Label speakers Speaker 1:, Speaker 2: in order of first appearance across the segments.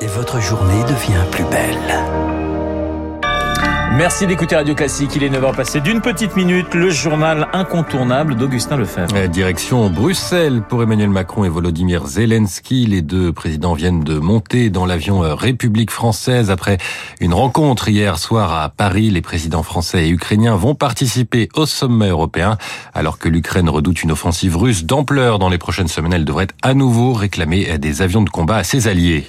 Speaker 1: et votre journée devient plus belle.
Speaker 2: Merci d'écouter Radio Classique. Il est 9h passé d'une petite minute. Le journal incontournable d'Augustin Lefebvre.
Speaker 3: Euh, Direction Bruxelles pour Emmanuel Macron et Volodymyr Zelensky. Les deux présidents viennent de monter dans l'avion euh, République française après une rencontre hier soir à Paris. Les présidents français et ukrainiens vont participer au sommet européen. Alors que l'Ukraine redoute une offensive russe d'ampleur dans les prochaines semaines, elle devrait à nouveau réclamer des avions de combat à ses alliés.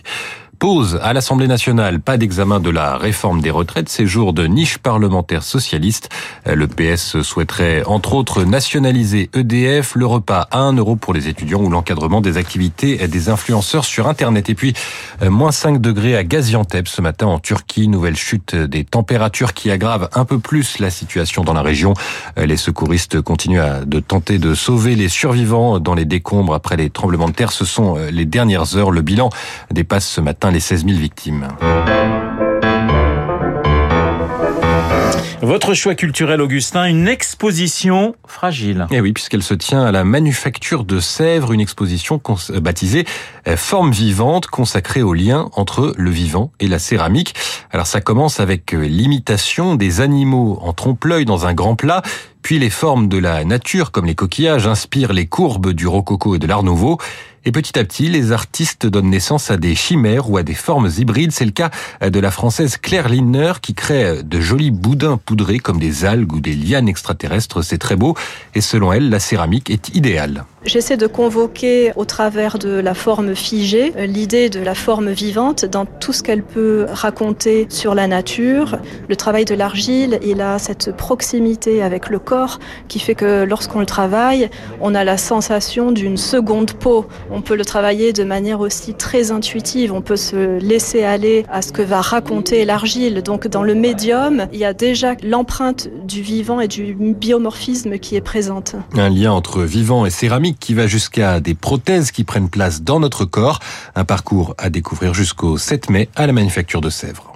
Speaker 3: Pause à l'Assemblée nationale, pas d'examen de la réforme des retraites, séjour de niche parlementaire socialiste. Le PS souhaiterait entre autres nationaliser EDF, le repas à 1 euro pour les étudiants ou l'encadrement des activités des influenceurs sur Internet. Et puis, moins 5 degrés à Gaziantep ce matin en Turquie, nouvelle chute des températures qui aggrave un peu plus la situation dans la région. Les secouristes continuent à, de tenter de sauver les survivants dans les décombres après les tremblements de terre. Ce sont euh, les dernières heures. Le bilan dépasse ce matin les 16 000 victimes.
Speaker 2: Votre choix culturel, Augustin, une exposition fragile.
Speaker 3: Et oui, puisqu'elle se tient à la Manufacture de Sèvres, une exposition baptisée euh, Forme vivante, consacrée au lien entre le vivant et la céramique. Alors ça commence avec euh, l'imitation des animaux en trompe-l'œil dans un grand plat, puis les formes de la nature, comme les coquillages, inspirent les courbes du rococo et de l'art nouveau. Et petit à petit, les artistes donnent naissance à des chimères ou à des formes hybrides. C'est le cas de la française Claire Lindner qui crée de jolis boudins poudrés comme des algues ou des lianes extraterrestres. C'est très beau. Et selon elle, la céramique est idéale.
Speaker 4: J'essaie de convoquer au travers de la forme figée l'idée de la forme vivante dans tout ce qu'elle peut raconter sur la nature. Le travail de l'argile, il a cette proximité avec le corps qui fait que lorsqu'on le travaille, on a la sensation d'une seconde peau. On peut le travailler de manière aussi très intuitive. On peut se laisser aller à ce que va raconter l'argile. Donc dans le médium, il y a déjà l'empreinte du vivant et du biomorphisme qui est présente.
Speaker 3: Un lien entre vivant et céramique qui va jusqu'à des prothèses qui prennent place dans notre corps. Un parcours à découvrir jusqu'au 7 mai à la Manufacture de Sèvres.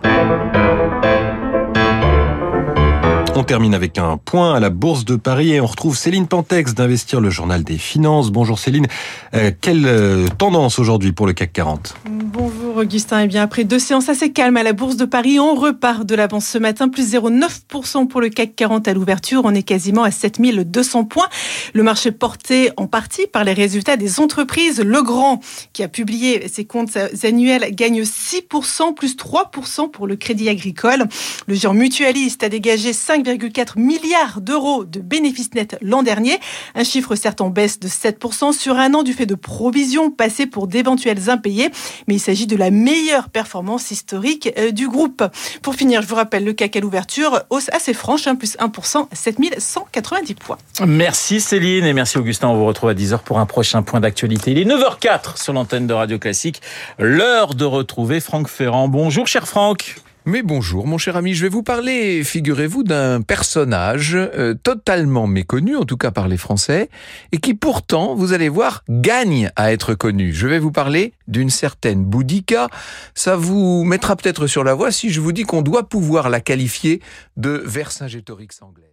Speaker 3: On termine avec un point à la Bourse de Paris et on retrouve Céline Pentex d'Investir le Journal des Finances. Bonjour Céline. Euh, quelle euh, tendance aujourd'hui pour le CAC 40
Speaker 5: Bonjour Augustin. Et eh bien après deux séances assez calmes à la Bourse de Paris, on repart de l'avance ce matin, plus 0,9% pour le CAC 40 à l'ouverture. On est quasiment à 7200 points. Le marché porté en partie par les résultats des entreprises. Legrand, qui a publié ses comptes annuels, gagne 6%, plus 3% pour le crédit agricole. Le géant mutualiste a dégagé 5 5,4 milliards d'euros de bénéfices nets l'an dernier, un chiffre certes en baisse de 7% sur un an du fait de provisions passées pour d'éventuels impayés, mais il s'agit de la meilleure performance historique euh, du groupe. Pour finir, je vous rappelle le CAC à l'ouverture, hausse assez franche, hein, plus 1%, 7190 points.
Speaker 2: Merci Céline et merci Augustin. On vous retrouve à 10h pour un prochain point d'actualité. Il est 9h04 sur l'antenne de Radio Classique. L'heure de retrouver Franck Ferrand. Bonjour cher Franck.
Speaker 6: Mais bonjour mon cher ami, je vais vous parler, figurez-vous, d'un personnage euh, totalement méconnu, en tout cas par les Français, et qui pourtant, vous allez voir, gagne à être connu. Je vais vous parler d'une certaine Boudica. Ça vous mettra peut-être sur la voie si je vous dis qu'on doit pouvoir la qualifier de Vercingétorix anglaise.